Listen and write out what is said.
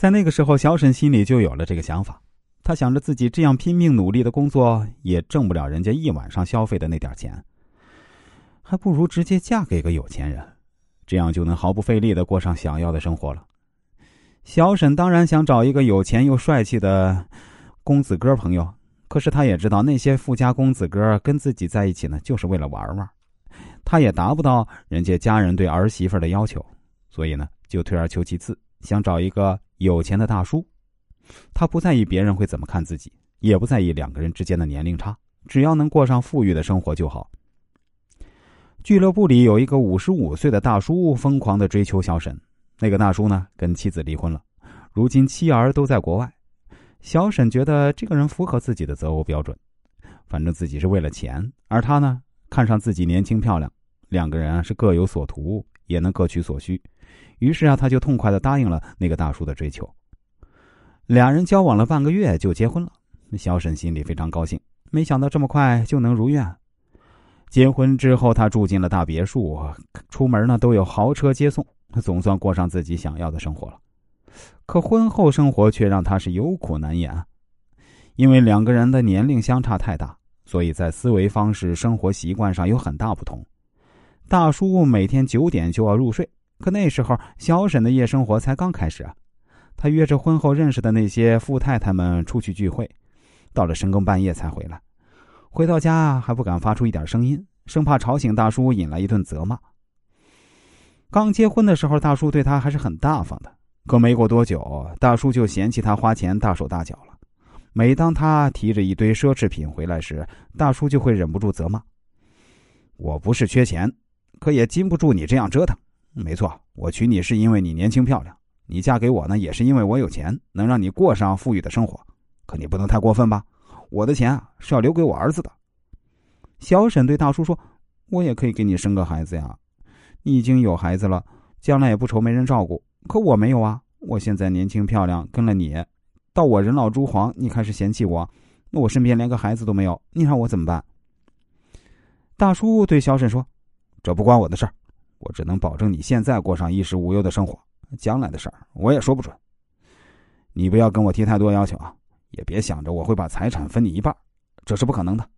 在那个时候，小沈心里就有了这个想法。他想着自己这样拼命努力的工作，也挣不了人家一晚上消费的那点钱，还不如直接嫁给个有钱人，这样就能毫不费力的过上想要的生活了。小沈当然想找一个有钱又帅气的公子哥朋友，可是他也知道那些富家公子哥跟自己在一起呢，就是为了玩玩，他也达不到人家家人对儿媳妇的要求，所以呢，就退而求其次，想找一个有钱的大叔。他不在意别人会怎么看自己，也不在意两个人之间的年龄差，只要能过上富裕的生活就好。俱乐部里有一个五十五岁的大叔，疯狂的追求小沈。那个大叔呢，跟妻子离婚了，如今妻儿都在国外。小沈觉得这个人符合自己的择偶标准，反正自己是为了钱，而他呢，看上自己年轻漂亮，两个人是各有所图，也能各取所需。于是啊，他就痛快的答应了那个大叔的追求。俩人交往了半个月就结婚了，小沈心里非常高兴，没想到这么快就能如愿。结婚之后，他住进了大别墅，出门呢都有豪车接送，总算过上自己想要的生活了。可婚后生活却让他是有苦难言，因为两个人的年龄相差太大，所以在思维方式、生活习惯上有很大不同。大叔每天九点就要入睡，可那时候小沈的夜生活才刚开始啊。他约着婚后认识的那些富太太们出去聚会，到了深更半夜才回来。回到家还不敢发出一点声音，生怕吵醒大叔，引来一顿责骂。刚结婚的时候，大叔对他还是很大方的，可没过多久，大叔就嫌弃他花钱大手大脚了。每当他提着一堆奢侈品回来时，大叔就会忍不住责骂：“我不是缺钱，可也禁不住你这样折腾。没错，我娶你是因为你年轻漂亮。”你嫁给我呢，也是因为我有钱，能让你过上富裕的生活。可你不能太过分吧？我的钱啊是要留给我儿子的。小沈对大叔说：“我也可以给你生个孩子呀，你已经有孩子了，将来也不愁没人照顾。可我没有啊，我现在年轻漂亮，跟了你，到我人老珠黄，你开始嫌弃我，那我身边连个孩子都没有，你让我怎么办？”大叔对小沈说：“这不关我的事儿，我只能保证你现在过上衣食无忧的生活。”将来的事儿我也说不准，你不要跟我提太多要求啊，也别想着我会把财产分你一半，这是不可能的。